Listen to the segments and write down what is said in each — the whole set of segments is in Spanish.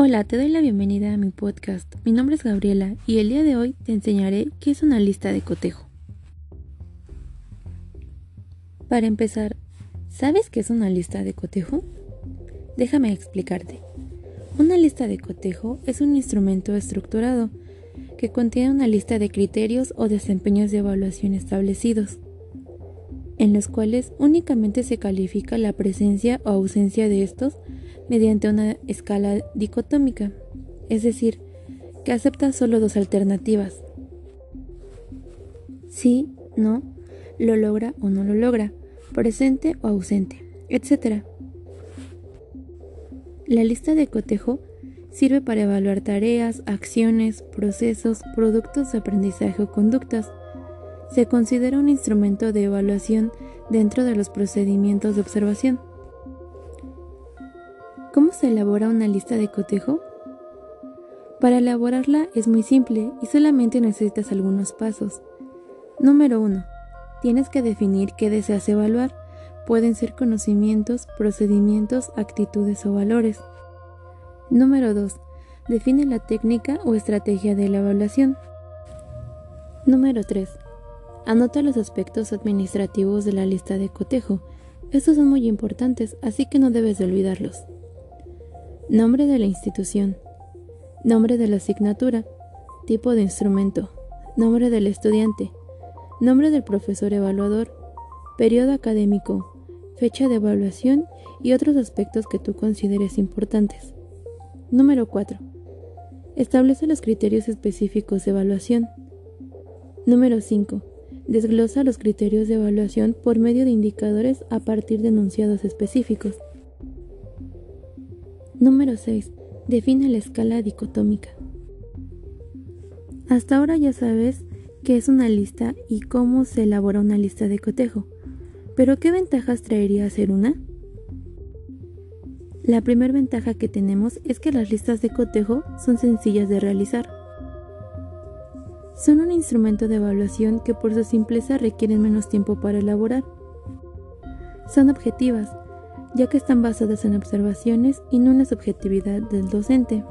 Hola, te doy la bienvenida a mi podcast. Mi nombre es Gabriela y el día de hoy te enseñaré qué es una lista de cotejo. Para empezar, ¿sabes qué es una lista de cotejo? Déjame explicarte. Una lista de cotejo es un instrumento estructurado que contiene una lista de criterios o desempeños de evaluación establecidos, en los cuales únicamente se califica la presencia o ausencia de estos mediante una escala dicotómica, es decir, que acepta solo dos alternativas. Sí, no, lo logra o no lo logra, presente o ausente, etc. La lista de cotejo sirve para evaluar tareas, acciones, procesos, productos de aprendizaje o conductas. Se considera un instrumento de evaluación dentro de los procedimientos de observación. ¿Cómo se elabora una lista de cotejo? Para elaborarla es muy simple y solamente necesitas algunos pasos. Número 1. Tienes que definir qué deseas evaluar. Pueden ser conocimientos, procedimientos, actitudes o valores. Número 2. Define la técnica o estrategia de la evaluación. Número 3. Anota los aspectos administrativos de la lista de cotejo. Estos son muy importantes, así que no debes de olvidarlos. Nombre de la institución. Nombre de la asignatura. Tipo de instrumento. Nombre del estudiante. Nombre del profesor evaluador. Periodo académico. Fecha de evaluación y otros aspectos que tú consideres importantes. Número 4. Establece los criterios específicos de evaluación. Número 5. Desglosa los criterios de evaluación por medio de indicadores a partir de enunciados específicos. Número 6. Define la escala dicotómica. Hasta ahora ya sabes qué es una lista y cómo se elabora una lista de cotejo. Pero ¿qué ventajas traería hacer una? La primera ventaja que tenemos es que las listas de cotejo son sencillas de realizar. Son un instrumento de evaluación que por su simpleza requieren menos tiempo para elaborar. Son objetivas, ya que están basadas en observaciones y no en la subjetividad del docente.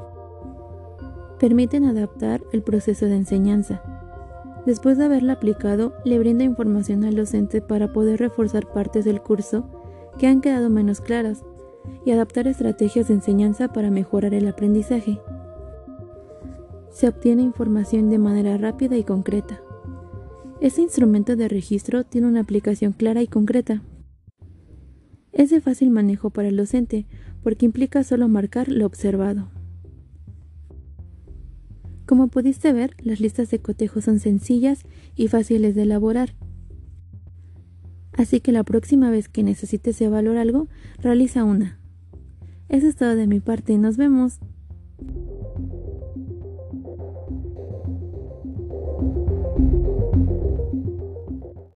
Permiten adaptar el proceso de enseñanza. Después de haberla aplicado, le brinda información al docente para poder reforzar partes del curso que han quedado menos claras y adaptar estrategias de enseñanza para mejorar el aprendizaje. Se obtiene información de manera rápida y concreta. Este instrumento de registro tiene una aplicación clara y concreta, es de fácil manejo para el docente porque implica solo marcar lo observado. Como pudiste ver, las listas de cotejo son sencillas y fáciles de elaborar. Así que la próxima vez que necesites evaluar algo, realiza una. Eso es todo de mi parte. Nos vemos.